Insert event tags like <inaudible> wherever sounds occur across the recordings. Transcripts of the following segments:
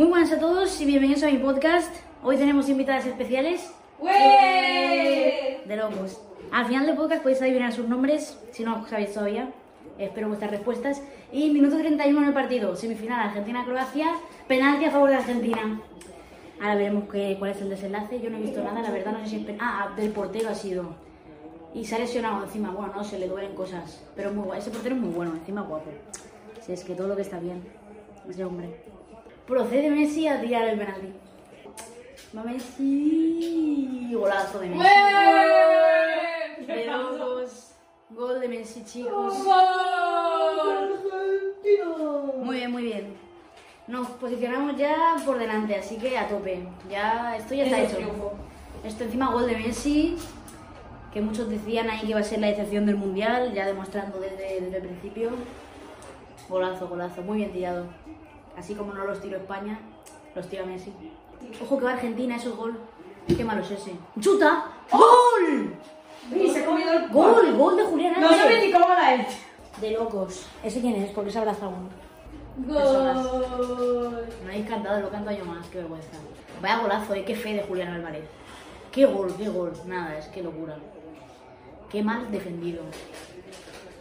Muy buenas a todos y bienvenidos a mi podcast. Hoy tenemos invitadas especiales ¡Wey! de locos. Al final del podcast podéis adivinar sus nombres, si no lo sabéis todavía. Espero vuestras respuestas. Y minuto 31 en el partido, semifinal Argentina-Croacia, penalti a favor de Argentina. Ahora veremos qué, cuál es el desenlace. Yo no he visto nada, la verdad no sé si es pen- Ah, del portero ha sido. Y se ha lesionado encima. Bueno, no, se le duelen cosas. Pero muy guay. Ese portero es muy bueno, encima guapo. Si es que todo lo que está bien. Ese hombre. Procede Messi a tirar el penalti. Va Messi. Golazo de Messi. ¡Wey! De locos. Gol de Messi, chicos. Muy bien, muy bien. Nos posicionamos ya por delante, así que a tope. Ya, esto ya está hecho. triunfo. Esto encima gol de Messi, que muchos decían ahí que iba a ser la excepción del Mundial, ya demostrando desde, desde el principio. Golazo, golazo, muy bien tirado. Así como no los tiró España, los tira Messi. Ojo que va Argentina, eso es gol. Qué malo es ese. ¡Chuta! ¡Gol! Y se ha comido el ¡Gol! ¡Gol de Julián No Álvarez! sabe ni cómo la hecho. De locos. ¿Ese quién es? Porque se abraza uno. Gol. Me habéis cantado, lo canto yo más, qué vergüenza. Vaya golazo, eh, qué fe de Julián Álvarez. Qué gol, qué gol. Nada, es que locura. Qué mal defendido.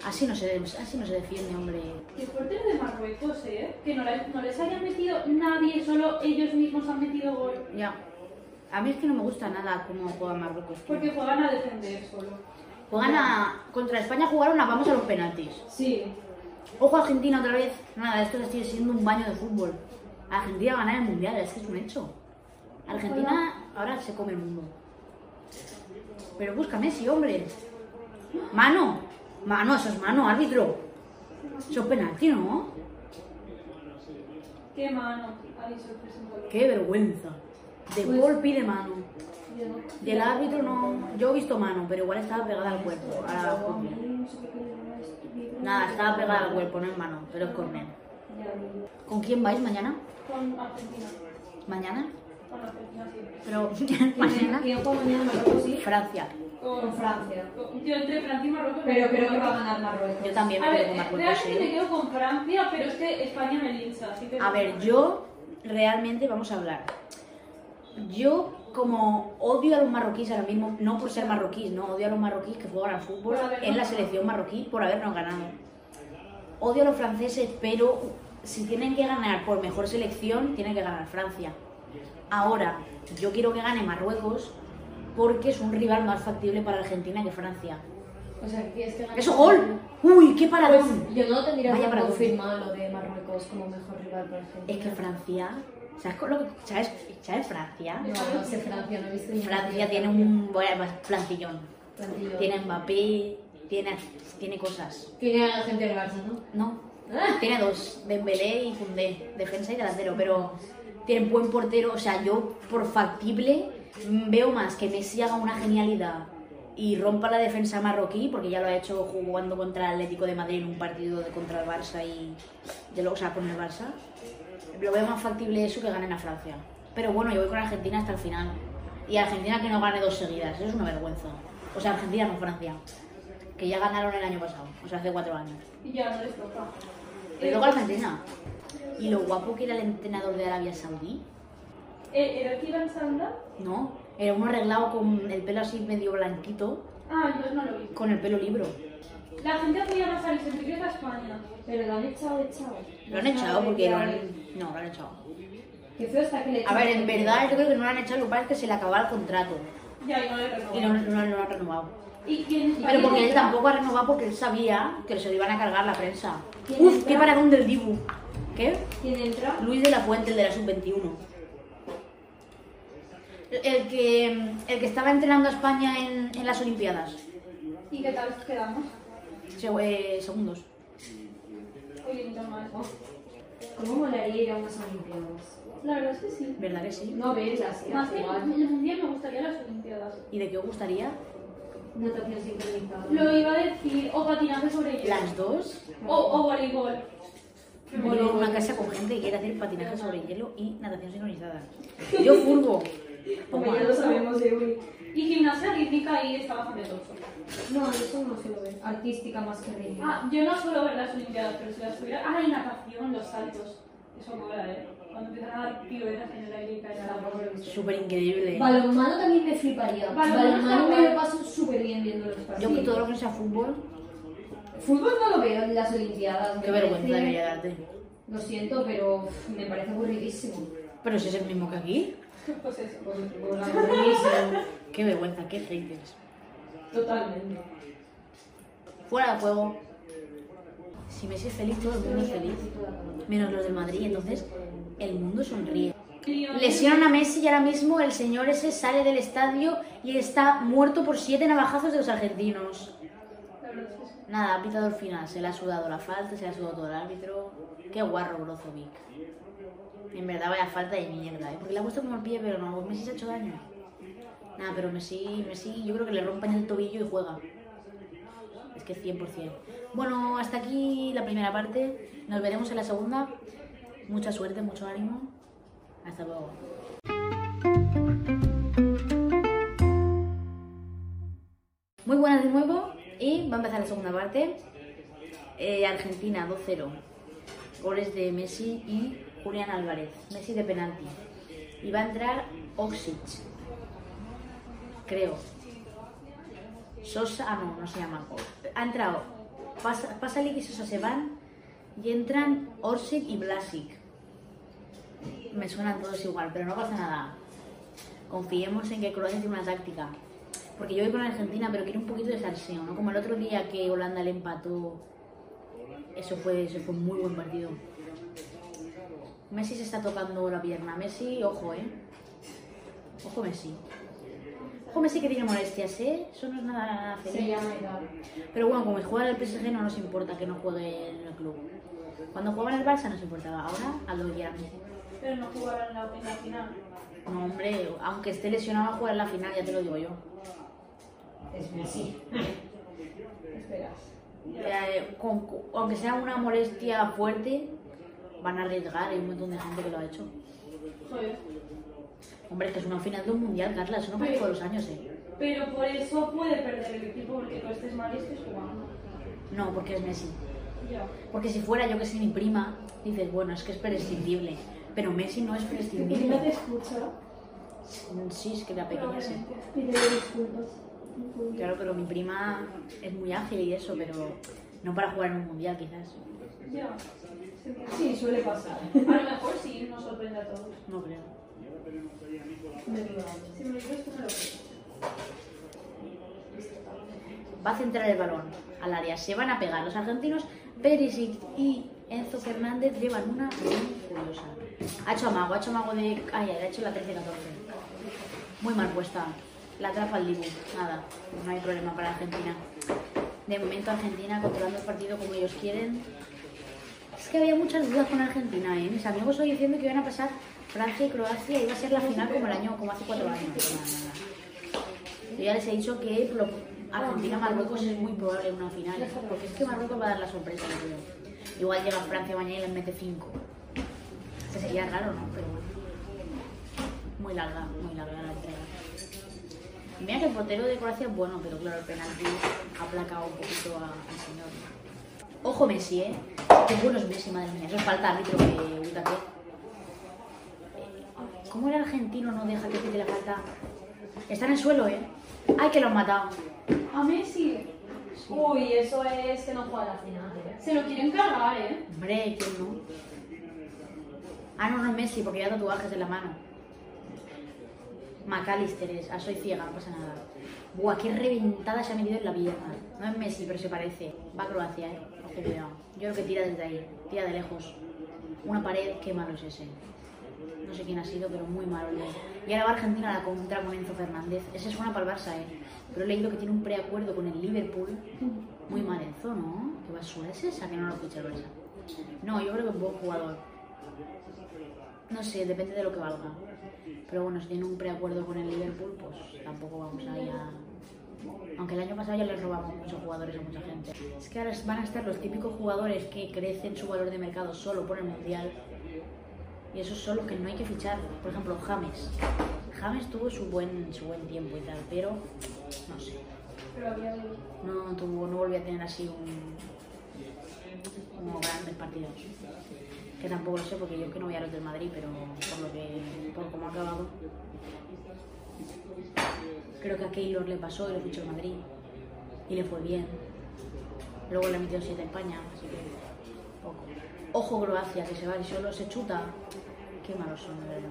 Así no se, así no se defiende, hombre. Qué fuerte lo de Marruecos, ¿eh? Que no, la- no les haya metido nadie, solo ellos mismos han metido gol. Ya. A mí es que no me gusta nada cómo juega Marruecos. tío. Porque juegan a defender solo. Juegan a... Contra España jugaron a vamos a los penaltis. Sí. Ojo a Argentina otra vez. Nada, esto sigue siendo un baño de fútbol. Argentina va a ganar el mundial, es que es un hecho. Argentina ahora se come el mundo. Pero busca Messi, hombre. Mano. Mano, eso es mano, árbitro. Eso es penalti, ¿no? Qué mano. Qué vergüenza. De Pues- golpe y de mano. Del árbitro no. Yo he visto mano, pero igual estaba pegada al cuerpo. a la córner. Nada, estaba pegada al cuerpo, no en mano, pero es córner. Ya. ¿Con quién vais mañana? Con Argentina. ¿Mañana? Con Argentina, sí. Pero <laughs> mañana. Francia. Con Francia. Con- Yo entre Francia y Marruecos. Pero creo que va a ganar Marruecos. Yo también ver, quedo con eh, Marruecos. realmente me quedo con Francia, pero es que España me lincha, así que... A ver, yo realmente vamos a hablar. Yo como odio a los marroquíes ahora mismo, no por ser marroquíes, no odio a los marroquíes que juegan al fútbol en la selección marroquí por habernos ganado. Odio a los franceses, pero si tienen que ganar por mejor selección, tienen que ganar Francia. Ahora, yo quiero que gane Marruecos porque es un rival más factible para Argentina que Francia. O sea, que que. ¡Eso gol! ¡Uy, qué paradón! Yo no tendría Vaya paradón. confirmado lo de Marruecos como mejor rival para Argentina. Es que Francia, ¿sabes, con lo que- sabes, ¿sabes Francia? No, no sé Francia, no he visto ni Francia tiene un bueno, plantillón. plantillón. Tiene Mbappé, tiene, tiene cosas. Tiene a la gente del Barça, ¿no? No, Ah. tiene dos, Dembélé y Koundé, defensa y delantero, pero tienen buen portero. O sea, yo por factible veo más que Messi haga una genialidad y rompa la defensa marroquí, porque ya lo ha hecho jugando contra el Atlético de Madrid en un partido de contra el Barça y de lo, o sea, con el Barça. Lo veo más factible eso que ganen a Francia. Pero bueno, yo voy con Argentina hasta el final. Y Argentina que no gane dos seguidas, eso es una vergüenza. O sea, Argentina no Francia. Que ya ganaron el año pasado, o sea, hace cuatro años. Y ya no les toca. Y luego Argentina. Y lo guapo que era el entrenador de Arabia Saudí. Eh, ¿Era en sanda? No, era uno arreglado con el pelo así medio blanquito, Ah, yo no lo vi. con el pelo libro. La gente apoya más a Luis Enrique que a España. Pero lo han echado, echado. Lo han echado porque lo han... No, lo han echado. Qué feo que le A ver, en verdad yo creo que no lo han echado, lo que pasa es que se le acababa el contrato. Ya, y no le Y renovó. no, no, no lo han renovado. ¿Y quién Pero porque él tampoco ha renovado porque él sabía que se lo iban a cargar la prensa. ¿Quién Uf, entra? qué paradón del Dibu. ¿Qué? ¿Quién entra? Luis de la Fuente, el de la sub-21. El que, el que estaba entrenando a España en, en las Olimpiadas. ¿Y qué tal quedamos? Se- eh, segundos. Oye, ni tan mal. ¿Cómo molaría ir a unas Olimpiadas? La verdad es que sí. ¿Verdad que sí? No verlas, Más que en el mundial me gustaría las Olimpiadas. ¿Y de qué os gustaría? Natación sincronizada. Lo iba a decir, o patinaje sobre hielo. ¿Las dos? O, o voleibol. En una casa con gente que quiere hacer patinaje sobre hielo y natación sincronizada. <laughs> Yo furbo. Como ya lo sabemos de hoy. Y gimnasia rítmica ahí está bastante tocho. No, eso no se lo ve. Artística más que rítmica. Ah, yo no suelo ver las Olimpiadas, pero si las tuviera. Ah, y natación, los saltos. Eso mola, eh. Cuando empiezan a dar piruetas en el aire y caen a la Tampoco lo he visto. Súper increíble. Balonmano también me fliparía. Balonmano me lo paso súper bien viendo los partidos. Yo que todo lo que sea fútbol, Fútbol no lo veo en las Olimpiadas. qué vergüenza debería darte. Lo siento, pero me parece aburridísimo. Pero si es el mismo que aquí, <laughs> Pues eso. Pues, aburridísimo. qué vergüenza, qué haters. Totalmente. Fuera de juego. Si Messi es feliz, todo el mundo es feliz. Menos los del Madrid, entonces el mundo sonríe. Lesionan a Messi y ahora mismo el señor ese sale del estadio y está muerto por siete navajazos de los argentinos. Nada, ha pitado el final, se le ha sudado la falta, se le ha sudado todo el árbitro. Qué guarro Brozovic. En verdad vaya falta de mierda, ¿eh? Porque le ha puesto como el pie, pero no, Messi se ha hecho daño. Nada, pero Messi, Messi yo creo que le rompen el tobillo y juega. Es que 100%. Bueno, hasta aquí la primera parte. Nos veremos en la segunda. Mucha suerte, mucho ánimo. Hasta luego. Muy buenas de nuevo y va a empezar la segunda parte. Eh, Argentina 2-0. Goles de Messi y Julián Álvarez. Messi de penalti. Y va a entrar Oxic. Creo. Sosa, ah no, no se llama. Ha entrado Pas- Pasalic y Sosa se van y entran Orsic y Blasic. Me suenan todos igual, pero no pasa nada. Confiemos en que Croacia tiene una táctica. Porque yo voy con Argentina, pero quiero un poquito de salseo, ¿no? Como el otro día que Holanda le empató. Eso fue, eso fue un muy buen partido. Messi se está tocando la pierna. Messi, ojo, ¿eh? Ojo Messi. Ojo Messi que tiene molestias, ¿eh? Eso no es nada, feliz. tal. Pero bueno, como juega en el PSG no nos importa que no juegue en el club. Cuando jugaba en el Barça nos importaba. Ahora, a lo que quieran. Pero no jugarán en la, en la final. No, hombre, aunque esté lesionado a jugar en la final, ya te lo digo yo. Es Messi. <laughs> Esperas. Eh, con- aunque sea una molestia fuerte, van a arriesgar. Hay un montón de gente que lo ha hecho. Joder. Hombre, es que es una final de un mundial, Carla. Eso no pasa todos los años, ¿eh? Pero por eso puede perder el equipo porque tú estés mal y estés jugando. No, porque es Messi. Ya. Porque si fuera, yo que sé, mi prima, dices, bueno, es que es prescindible. Pero Messi no es prescindible. escucha. Sí, es que la pequeña sí. Pide disculpas. Claro, pero mi prima es muy ágil y eso, pero no para jugar en un mundial, quizás. Ya. Sí, suele pasar. A lo mejor sí nos sorprende a todos. No creo. Si me lo dices, tú me lo crees. Va a centrar el balón al área. Se van a pegar los argentinos. Perisic y Enzo Fernández llevan una muy curiosa. Ha hecho amago, ha hecho amago de. Ay, ha hecho la 13-14. Muy mal puesta. La atrapa el Dibu. Nada, no hay problema para Argentina. De momento Argentina controlando el partido como ellos quieren. Que había muchas dudas con Argentina, ¿eh? Mis amigos hoy diciendo que iban a pasar Francia y Croacia iba a ser la final como el año, como hace cuatro años. Yo ya les he dicho que Argentina-Marruecos es muy probable una final, porque es que Marruecos va a dar la sorpresa, creo. Igual llega Francia mañana y les mete 5. Que sería raro, ¿no? Pero bueno. Muy larga, muy larga la entrega. Y Mira que el portero de Croacia es bueno, pero claro, el penalti ha aplacado un poquito al señor. Ojo Messi, ¿eh? Es Messi, madre mía. Eso es falta árbitro que Uta que. ¿Cómo el argentino no deja que pite la falta? Está en el suelo, ¿eh? ¡Ay, que lo han matado! A Messi Uy, eso es que no juega la final, ¿eh? se lo quieren cargar, ¿eh? Hombre, ¿quién no? Ah, no, no es Messi, porque ya tatuajes en la mano. McAllister es. Ah, soy ciega, no pasa nada. Buah, qué reventada se ha metido en la pierna. No es Messi, pero se parece. Va a Croacia, eh. Yo creo que tira desde ahí. Tira de lejos. Una pared, qué malo es ese. No sé quién ha sido, pero muy malo. Y ahora va Argentina a la contra con Enzo Fernández. Ese suena para el Barça, eh. Pero he leído que tiene un preacuerdo con el Liverpool. Muy mal Enzo, ¿no? ¿Qué basura es esa que no lo ficha el Barça? No, yo creo que es buen jugador. No sé, depende de lo que valga. Pero bueno, si tiene un preacuerdo con el Liverpool, pues tampoco vamos ahí a... Aunque el año pasado ya les robamos muchos jugadores a mucha gente. Es que ahora van a estar los típicos jugadores que crecen su valor de mercado solo por el Mundial. Y esos son los que no hay que fichar. Por ejemplo, James. James tuvo su buen, su buen tiempo y tal, pero no sé. No, tuvo, no volvió a tener así un, como grandes partidos. Que tampoco lo sé porque yo es que no voy a los del Madrid, pero por lo que, por cómo ha acabado. Creo que a Keylor le pasó y lo fichó el Madrid. Y le fue bien. Luego le ha metido 7 a España, así que poco. Ojo Croacia, que se va y solo se chuta. Qué malos son, de verdad.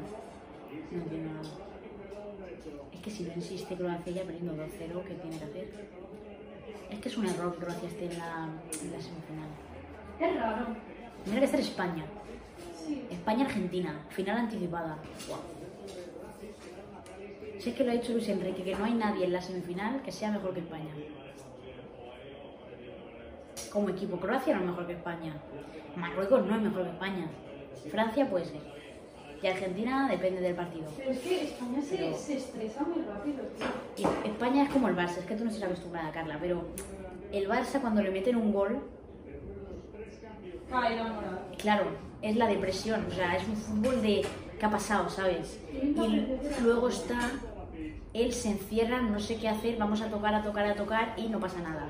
No entiendo nada. Es que si no insiste Croacia ya perdiendo 2-0, ¿qué tiene que hacer? Es que es un error que Croacia esté en la, en la semifinal. Es raro. Tendría que ser España. Sí. España-Argentina, final anticipada. Guau. Si es que lo ha dicho Luis Enrique, que no hay nadie en la semifinal que sea mejor que España. Como equipo, Croacia no es mejor que España. Marruecos no es mejor que España. Francia puede ser. Y Argentina depende del partido. Pero es que España se, Pero- se estresa muy rápido, tío. España es como el Barça, es que tú no estás acostumbrada, Carla, pero el Barça cuando le meten un gol, claro, es la depresión, o sea, es un fútbol de qué ha pasado, ¿sabes? Y luego está, él se encierra, no sé qué hacer, vamos a tocar, a tocar, a tocar y no pasa nada.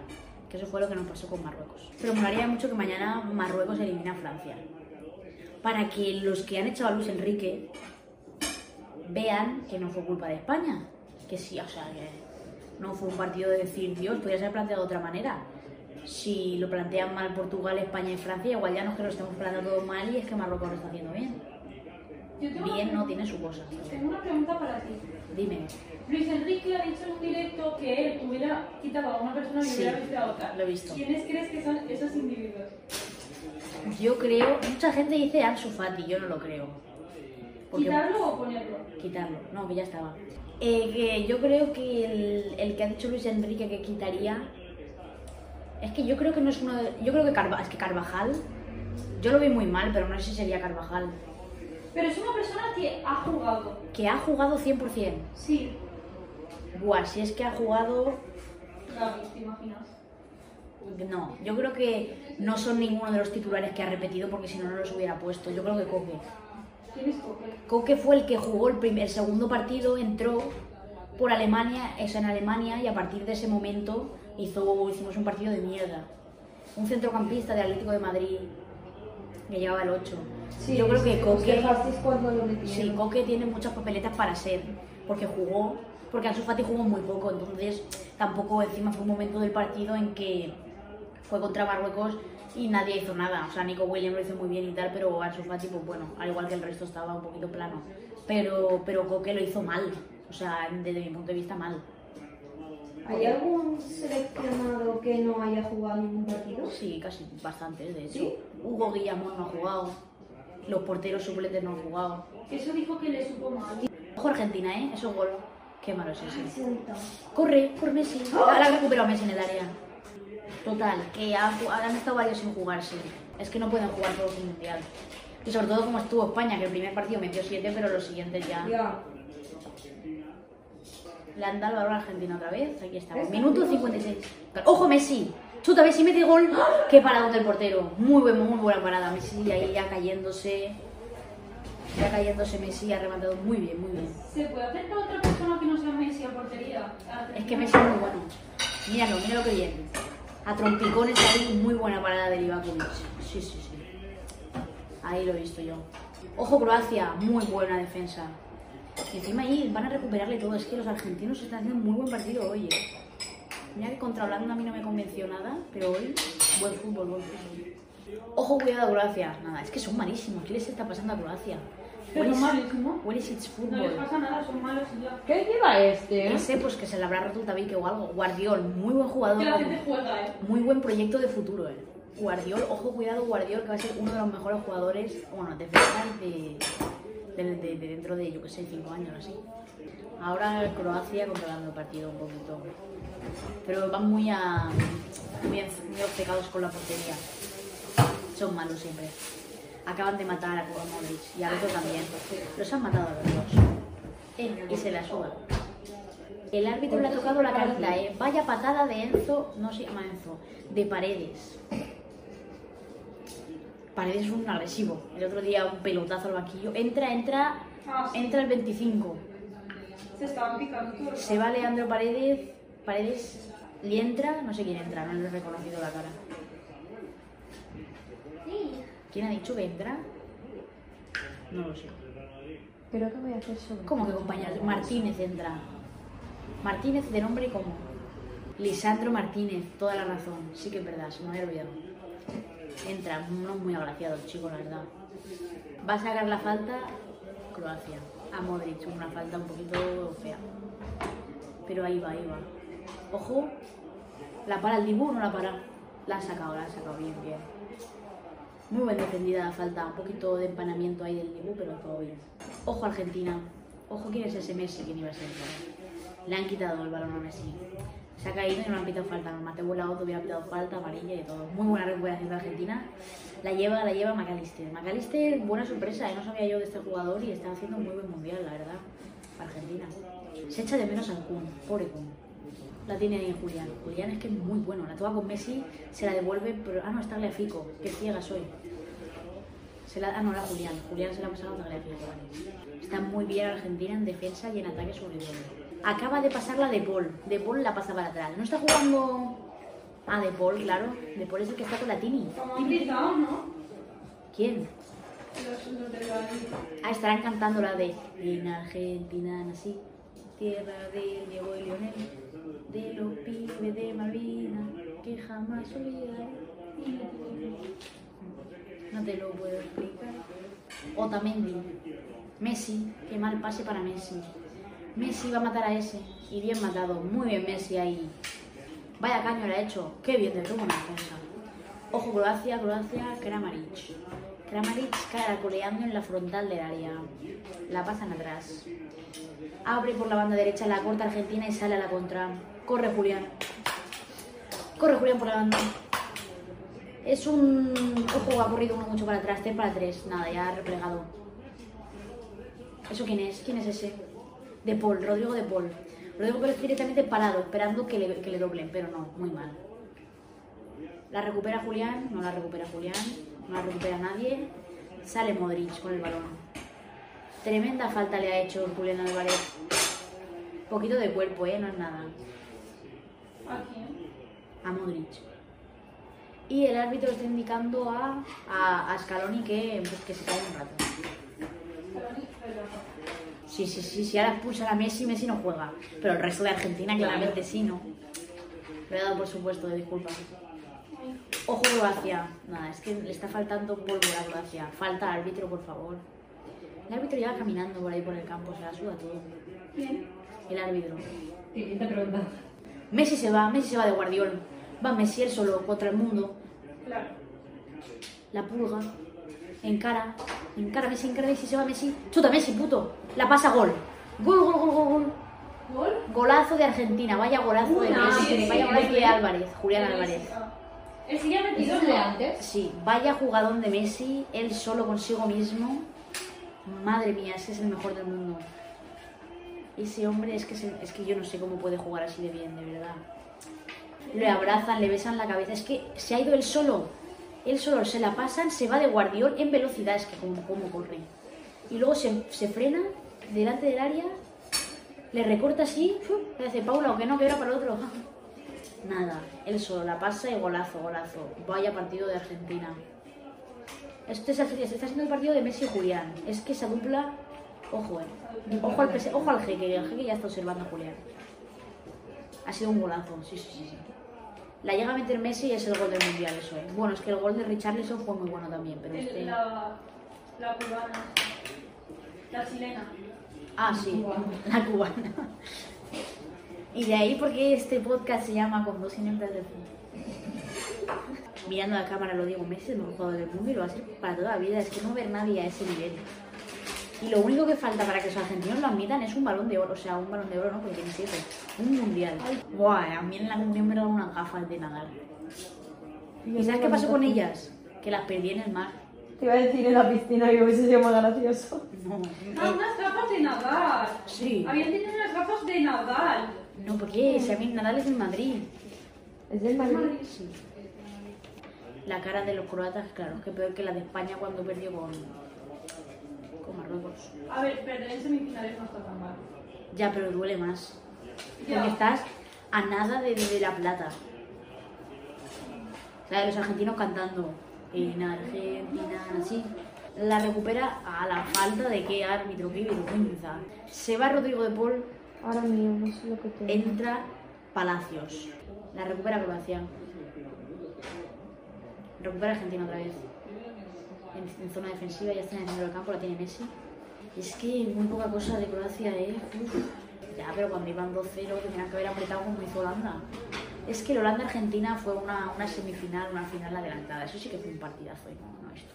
Que eso fue lo que nos pasó con Marruecos. Pero me molaría mucho que mañana Marruecos elimine a Francia. Para que los que han echado a Luis Enrique vean que no fue culpa de España. Que sí, o sea, que no fue un partido de decir, Dios, podría ser planteado de otra manera. Si lo plantean mal Portugal, España y Francia, igual ya no es que lo estemos planteando todo mal y es que Marruecos lo está haciendo bien. Yo Bien no tiene su cosa. tengo una pregunta para ti. Dime, Luis Enrique ha dicho en un directo que él hubiera quitado a una persona y Sí, hubiera visto a otra. lo he visto. ¿Quiénes crees que son esos individuos? yo creo, mucha gente dice Ansu Fati, yo no lo creo. Porque- ¿Quitarlo o ponerlo? Quitarlo, no, que ya estaba. Eh, que yo creo que el, el que ha dicho Luis Enrique que quitaría. Es que yo creo que no es uno de. Yo creo que. Es que Carvajal. Yo lo vi muy mal, pero no sé si sería Carvajal. Pero es una persona que ha jugado. Que ha jugado 100%. Sí. Buah, si es que ha jugado. Gaby, ¿te imaginas? No, yo creo que no son ninguno de los titulares que ha repetido porque si no, no los hubiera puesto. Yo creo que Coque. ¿Quién es Coque? Coque fue el que jugó el, primer, el segundo partido, entró por Alemania, eso en Alemania, y a partir de ese momento hizo, hicimos un partido de mierda. Un centrocampista de Atlético de Madrid que llevaba el 8. Yo creo que Coque, sí, Coque tiene muchas papeletas para ser, porque jugó, porque Ansu Fati jugó muy poco, entonces tampoco encima fue un momento del partido en que fue contra Marruecos y nadie hizo nada. O sea, Nico Williams lo hizo muy bien y tal, pero Ansu Fati, pues bueno, al igual que el resto estaba un poquito plano. Pero, pero Coque lo hizo mal, o sea, desde mi punto de vista mal. ¿Hay algún seleccionado que no haya jugado ningún partido? Sí, casi bastantes, de hecho. ¿Sí? Hugo Guillamón no ha jugado, los porteros suplentes no han jugado. Eso dijo que le supo mal. Ojo Argentina, ¿eh? Eso gol. Qué malo es ese. Corre por Messi. Ahora ha recuperado Messi en el área. Total, que ha han estado varios sin jugarse. Es que no pueden jugar todos un mundial. Y sobre todo como estuvo España, que el primer partido metió 7, pero los siguientes ya. Ya. Le han dado el balón a Argentina otra vez. Aquí está. ¿Ves? Minuto 56. ¡Ojo Messi! Chuta, Messi mete gol. ¡Qué parado del portero! Muy, buen, muy buena parada. Messi ahí ya cayéndose. Ya cayéndose Messi ha rematado muy bien, muy bien. ¿Se puede acercar a otra persona que no sea Messi a portería? Es que Messi es muy bueno. Míralo, míralo que bien. A trompicones ahí, muy buena parada de Livakovic. Sí, sí, sí. Ahí lo he visto yo. Ojo Croacia, muy buena defensa. Y encima ahí van a recuperarle todo. Es que los argentinos están haciendo un muy buen partido hoy. ¿eh? Mira que contra Holanda a mí no me convenció nada, pero hoy buen fútbol, buen fútbol. Ojo, cuidado Croacia. Nada, es que son malísimos. ¿Qué les está pasando a Croacia? What is- malísimo. what is its No les football? pasa nada, son malos y ya. ¿Qué lleva este? Ese pues que se le habrá roto el tabique o algo. Guardiol, muy buen jugador. Que la gente juega, ¿eh? Muy buen proyecto de futuro, eh. Guardiol, ojo, cuidado, Guardiol, que va a ser uno de los mejores jugadores, bueno, defensas de, de, de- de dentro de, yo que sé, cinco años así. Ahora Croacia controlando el partido un poquito. Pero van muy, a, muy, muy obcecados con la portería. Son malos siempre. Acaban de matar a Kovac Modric y al otro también. Los han matado a los dos. Eh, y se la suda. El árbitro le ha tocado la carita, ¿eh? Vaya patada de Enzo, no se llama Enzo, de Paredes. Paredes es un agresivo. El otro día un pelotazo al banquillo. Entra, entra, Ah, entra el 25. Se estaban picando todo el Se va Leandro Paredes, Paredes le entra, no sé quién entra, no le he reconocido la cara. ¿Quién ha dicho vendrá? No lo sé. Pero ¿qué voy a hacer sobre ¿Cómo que compañeros? Martínez entra. Martínez de nombre como Lisandro Martínez, toda la razón. Sí que es verdad, se me había olvidado. Entra, no muy agraciado el chico, la verdad. Va a sacar la falta Croacia. A Modric, una falta un poquito fea. Pero ahí va, ahí va. Ojo, la para el Dibu, no la para. La ha sacado, la ha sacado bien, bien. Muy bien defendida la falta, un poquito de empanamiento ahí del Dibu, pero todo bien. Ojo Argentina, ojo quién es ese Messi, quién iba a ser. Le han quitado el balón a Messi. Se ha caído y no le han pitado falta. Mateo Auto hubiera pitado falta, amarilla y todo. Muy buena recuperación de Argentina. La lleva, la lleva McAllister. McAllister, buena sorpresa, ¿eh? no sabía yo de este jugador y está haciendo un muy buen mundial, la verdad, Argentina. Se echa de menos al Kun, pobre Kun. La tiene ahí Julián. Julián es que es muy bueno. La toma con Messi, se la devuelve, pero. Ah, no, está Tagliafico. Qué ciega soy. Se la, ah, no, era Julián. Julián se la ha pasado a Tagliafico. Vale. Está muy bien Argentina en defensa y en ataque sobre todo. Acaba de pasar la de Paul. De Paul la pasa para atrás. No está jugando. Ah, de Paul, claro. De Paul es el que está con la Tini. ¿no? ¿Quién? Los, los del Madrid. Ah, estarán cantando la de En Argentina nací, tierra de Diego y Lionel, de los pibes de Malvinas, que jamás olvidaré. No te lo puedo explicar. Otamendi, Messi, qué mal pase para Messi. Messi va a matar a ese. Y bien matado, muy bien Messi ahí. Vaya caño le ha hecho. Qué bien de tuvo una defensa. Ojo, Croacia, Croacia, Kramaric. Kramaric cara coleando en la frontal del área. La pasan atrás. Abre por la banda derecha, la corta Argentina y sale a la contra. Corre Julián. Corre Julián por la banda. Es un. Ojo, ha corrido uno mucho para atrás, 3 para 3. Nada, ya ha replegado. ¿Eso quién es? ¿Quién es ese? De Paul, Rodrigo de Paul. Rodrigo Pérez directamente parado, esperando que le, que le doblen, pero no, muy mal. La recupera Julián, no la recupera Julián, no recupera nadie. Sale Modric con el balón. Tremenda falta le ha hecho Julián Álvarez. Poquito de cuerpo, ¿eh? No es nada. ¿A quién? A Modric. Y el árbitro está indicando a, a, a Scaloni que, pues, que se cae un rato. Sí, sí, sí, si ahora expulsan a Messi, Messi no juega. Pero el resto de Argentina claramente sí, ¿no? Le he dado por supuesto de disculpas. Ojo Croacia. Nada, es que le está faltando pólvora a Croacia. Falta árbitro, por favor. El árbitro ya va caminando por ahí por el campo, se la suda todo. ¿Quién? El árbitro. Siguiente pregunta. Messi se va, Messi se va de Guardiol. Va Messi él solo contra el mundo. Claro. La pulga. Encara. Encara Messi, encara Messi, se va Messi. Chuta Messi, puto. La pasa gol. Gol, gol, gol, gol, gol. ¿Gol? Golazo de Argentina, vaya golazo de Messi, sí, vaya golazo sí. de Álvarez, Julián Álvarez. ¿El sí ya ha metido? ¿Eso es de antes? Sí, vaya jugadón de Messi, él solo consigo mismo. Madre mía, ese es el mejor del mundo. Ese hombre es que, se- es que yo no sé cómo puede jugar así de bien, de verdad. Le abrazan, le besan la cabeza. Es que se ha ido él solo. Él solo se la pasan, se va de guardiol en velocidad, es que como, como corre. Y luego se, se frena delante del área, le recorta así, le dice Paula, o que no, que era para el otro. Nada, él solo la pasa y golazo, golazo. Vaya partido de Argentina. Este es, se está haciendo el partido de Messi y Julián. Es que esa dupla, ojo, eh. Ojo al, ojo al jeque, que el jeque ya está observando a Julián. Ha sido un golazo, sí, sí, sí. sí. La llega a meter Messi y es el gol del mundial, eso es. Bueno, es que el gol de Richarlison fue muy bueno también, pero este. La, la cubana. La chilena. Ah, sí, la cubana. <laughs> Y de ahí porque este podcast se llama Con dos ineptas del fútbol. Mirando a la cámara lo digo, Messi es el mejor jugador del mundo y lo va a ser para toda la vida. Es que no ver nadie a ese nivel. Y lo único que falta para que los argentinos lo admitan es un balón de oro. O sea, un balón de oro no, porque tiene siete. Un mundial. Buah, a mí en la comunión me dan unas gafas de nadar. ¿Y sabes qué pasó con ellas? Que las perdí en el mar. Te iba a decir en la piscina que hubiese sido más gracioso. No, Ah, unas gafas de Nadal. sí. Habían tenido unas gafas de Nadal. No, porque si a mí Nadal es en Madrid. Es del Madrid. Sí. La cara de los croatas, claro, que peor que la de España cuando perdió con, con Marruecos. A ver, perder en semifinales no está tan mal. Ya, pero duele más. Ya. Porque estás a nada de, de la plata. La de los argentinos cantando. en Argentina, así. La recupera a la falta de qué árbitro, qué vergüenza. Se va Rodrigo de Paul, Ahora mío, no sé lo que tengo. entra Palacios. La recupera Croacia. Recupera Argentina otra vez. En, en zona defensiva, ya está en el centro del campo, la tiene Messi. Es que muy poca cosa de Croacia, ¿eh? Uf. Ya, pero cuando iban 2-0 tendrían que haber apretado como hizo Holanda. Es que Holanda-Argentina fue una, una semifinal, una final adelantada. Eso sí que fue un partidazo y no, no esto.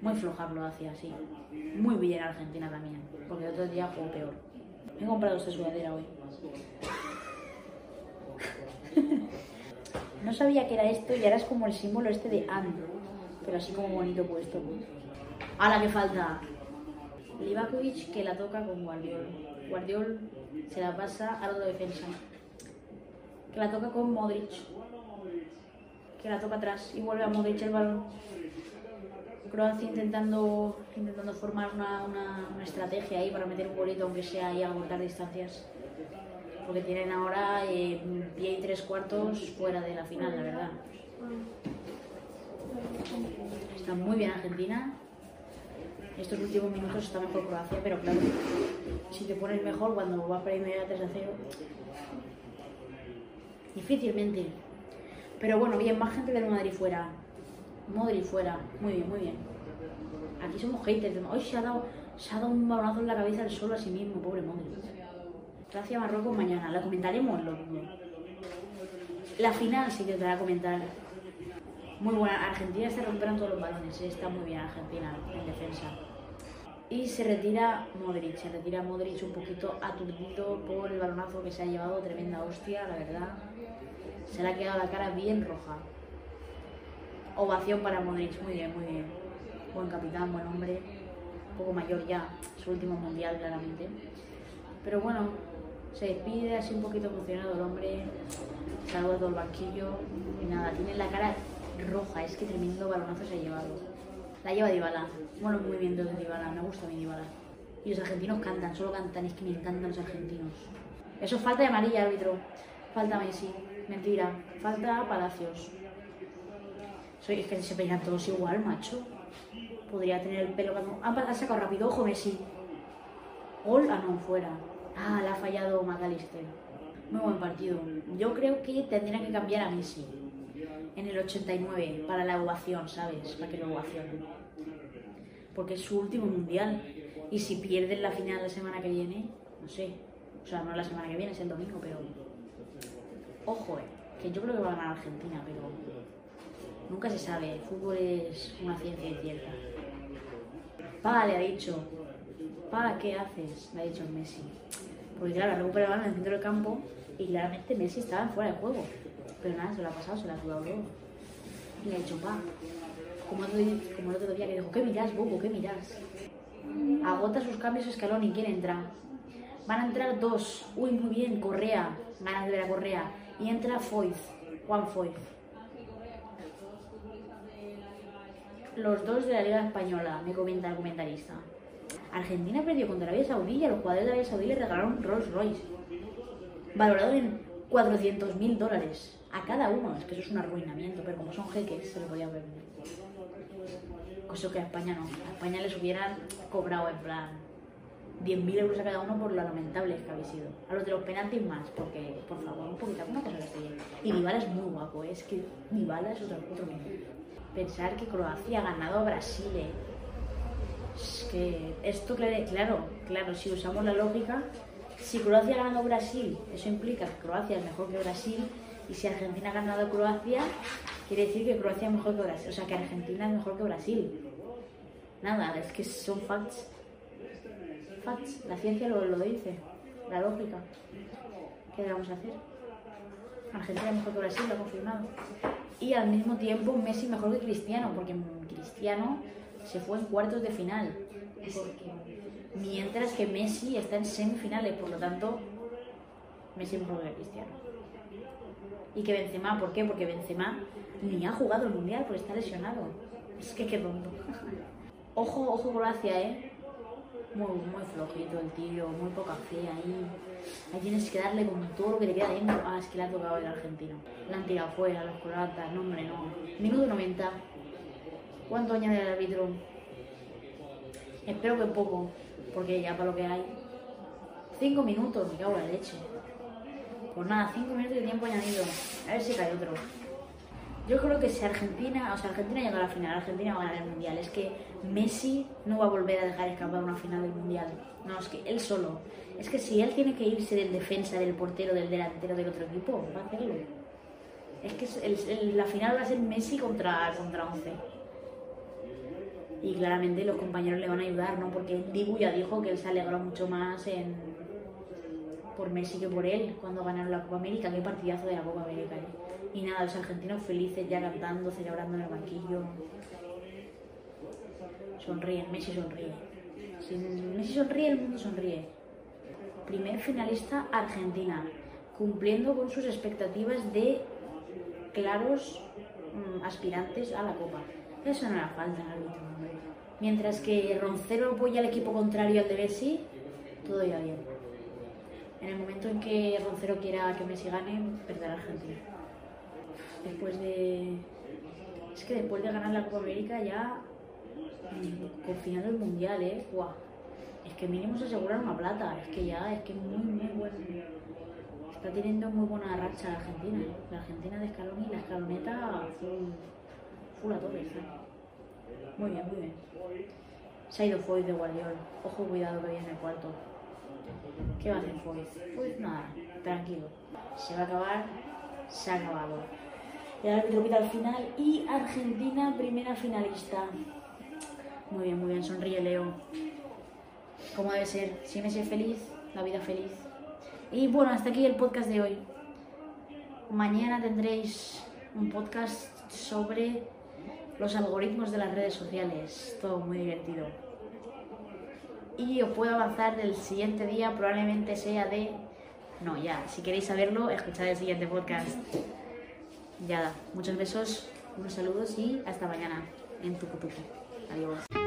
Muy floja Croacia, sí. Muy bien Argentina también, porque el otro día jugó peor. He comprado esta sudadera hoy. <laughs> No sabía que era esto y ahora es como el símbolo este de And, pero así como bonito puesto. A la que falta. Livakovic que la toca con Guardiol. Guardiol se la pasa a la defensa. Que la toca con Modric. Que la toca atrás y vuelve a Modric el balón. Croacia intentando, intentando formar una, una- una estrategia ahí para meter un golito, aunque sea ahí a cortar distancias. Porque tienen ahora eh, tres cuartos fuera de la final, la verdad. Está muy bien Argentina. Estos últimos minutos está mejor Croacia, pero claro, si te pones mejor cuando vas para ir a 3 a 0, difícilmente. Pero bueno, bien, más gente del Madrid fuera. Modric fuera. Muy bien, muy bien. Aquí somos haters. Hoy se ha dado, se ha dado un balonazo en la cabeza al solo a sí mismo, pobre Modric. Gracias Marruecos mañana. La comentaremos, lo dudo. La final sí que te la comentar. Muy buena. Argentina se recuperan todos los balones. eh, Está muy bien Argentina en defensa. Y se retira Modric. Se retira Modric un poquito aturdido por el balonazo que se ha llevado. Tremenda hostia, la verdad. Se le ha quedado la cara bien roja. Ovación para Modric. Muy bien, muy bien. Buen capitán, buen hombre. Un poco mayor ya. Su último mundial, claramente. Pero bueno, se despide así un poquito emocionado el hombre. Saluda a todo el banquillo. Y nada, tiene la cara roja. Es que tremendo balonazo se ha llevado. La lleva Dybala. Bueno, muy bien de Dybala. Me gusta mi Dybala. Y los argentinos cantan, solo cantan. Es que me encantan los argentinos. Eso es falta de amarilla, árbitro. Falta Messi. Mentira. Falta Palacios. Soy, es que se peinan todos igual, macho. Podría tener el pelo... cuando- Ah, ha sacado rápido. Ojo, Messi. Gol, ah, no, fuera. Ah, la ha fallado McAllister. Muy buen partido. Yo creo que tendrían que cambiar a Messi en el 89 para la ovación, ¿sabes? Para que lo ovacionen. Porque es su último mundial. Y si pierden la final la semana que viene, no sé. O sea, no la semana que viene, es el domingo, pero. Ojo, eh. Que yo creo que va a ganar Argentina, pero. Nunca se sabe. Fútbol es una ciencia incierta. Pa, le ha dicho. Pa, ¿qué haces? Le ha dicho Messi. Porque claro, recupera el balón en el centro del campo y claramente Messi estaba fuera de juego. Pero nada, se lo ha pasado, se lo ha sudado luego. Y le ha dicho, pa, como como el otro día que dijo, ¿qué miras, Bobo? ¿Qué miras? Agota sus cambios Escalón y quién entra. Van a entrar dos. Uy, muy bien, Correa. Ganas de ver a Correa. Y entra Foyz, Juan Foyz. Los dos de la Liga Española, me comenta el comentarista. Argentina perdió contra Arabia Saudí y a los jugadores de Arabia Saudí le regalaron Rolls Royce. Valorado en 400 mil dólares a cada uno. Es que eso es un arruinamiento, pero como son jeques, se lo podía permitir. Cosa que a España no. A España les hubieran cobrado en plan 10.000 euros a cada uno por lo lamentables que habéis sido. A los de los penaltis más, porque, por favor, un poquito, alguna cosa que. Y Dybala es muy guapo, ¿eh? es que Dybala es otro, otro. Pensar que Croacia ha ganado a Brasil, ¿eh? Es que esto, claro, claro, si usamos la lógica, si Croacia ha ganado a Brasil, eso implica que Croacia es mejor que Brasil, y si Argentina ha ganado a Croacia, quiere decir que Croacia es mejor que Brasil, o sea, que Argentina es mejor que Brasil. Nada, es que son facts. Facts, la ciencia lo, lo dice, la lógica. ¿Qué vamos a hacer? Argentina es mejor que Brasil, lo ha confirmado. Y al mismo tiempo Messi mejor que Cristiano, porque Cristiano se fue en cuartos de final. Mientras que Messi está en semifinales, por lo tanto, Messi es mejor que Cristiano. Y que Benzema, ¿por qué? Porque Benzema ni ha jugado el Mundial porque está lesionado. Es que qué tonto. <laughs> ojo, ojo Croacia, ¿eh? Muy, muy flojito el tío, muy poca fe ahí. Ahí tienes que darle con todo lo que te queda dentro. Ah, es que le ha tocado el argentino. Le han tirado fuera los croatas, no hombre, no. Minuto 90. ¿Cuánto añade el árbitro? Espero que poco, porque ya para lo que hay. Cinco minutos, me cago en la leche. Pues nada, cinco minutos de tiempo añadido. A ver si cae otro. Yo creo que si Argentina, o sea, Argentina llega a la final, Argentina va a ganar el mundial. Es que Messi no va a volver a dejar escapar una final del mundial. No, es que él solo. Es que si él tiene que irse del defensa, del portero, del delantero del otro equipo, va a hacerlo. Es que el- el- la final va a ser Messi contra, contra 11. Y claramente los compañeros le van a ayudar, ¿no? Porque Dibu ya dijo que él se alegró mucho más en, por Messi que por él cuando ganaron la Copa América. Qué partidazo de la Copa América, ¿eh? Y nada, los argentinos felices ya cantando, celebrando en el banquillo. Sonríen, Messi sonríe. Si Messi sonríe, el mundo sonríe. Primer finalista Argentina, cumpliendo con sus expectativas de claros mm, aspirantes a la Copa. Eso no era falta en el último. Mientras que Roncero apoya al equipo contrario al de Messi, todo ya bien. En el momento en que Roncero quiera que Messi gane, perderá Argentina. Después de. Es que después de ganar la Copa América ya. mm, Confinando el mundial, ¿eh? Guau. Es que mínimo se aseguran una plata. Es que ya, es que muy, muy bueno. Está teniendo muy buena racha la Argentina. ¿eh? La Argentina de Scaloni, la escaloneta full, full a tope. está. Muy bien, muy bien. Se ha ido Foyt de Guardiola. Ojo, cuidado que viene el cuarto. ¿Qué va a hacer Foyt? Foyt nada, tranquilo. Se va a acabar, se ha acabado. El árbitro pita al final y Argentina primera finalista. Muy bien, muy bien, sonríe Leo. Como debe ser, si Messi es feliz, la vida feliz. Y bueno, hasta aquí el podcast de hoy. Mañana tendréis un podcast sobre los algoritmos de las redes sociales. Todo muy divertido. Y os puedo avanzar del siguiente día, probablemente sea de... No, ya, si queréis saberlo, escuchad el siguiente podcast. Ya, muchos besos, unos saludos y hasta mañana en Tucutucu. Adiós.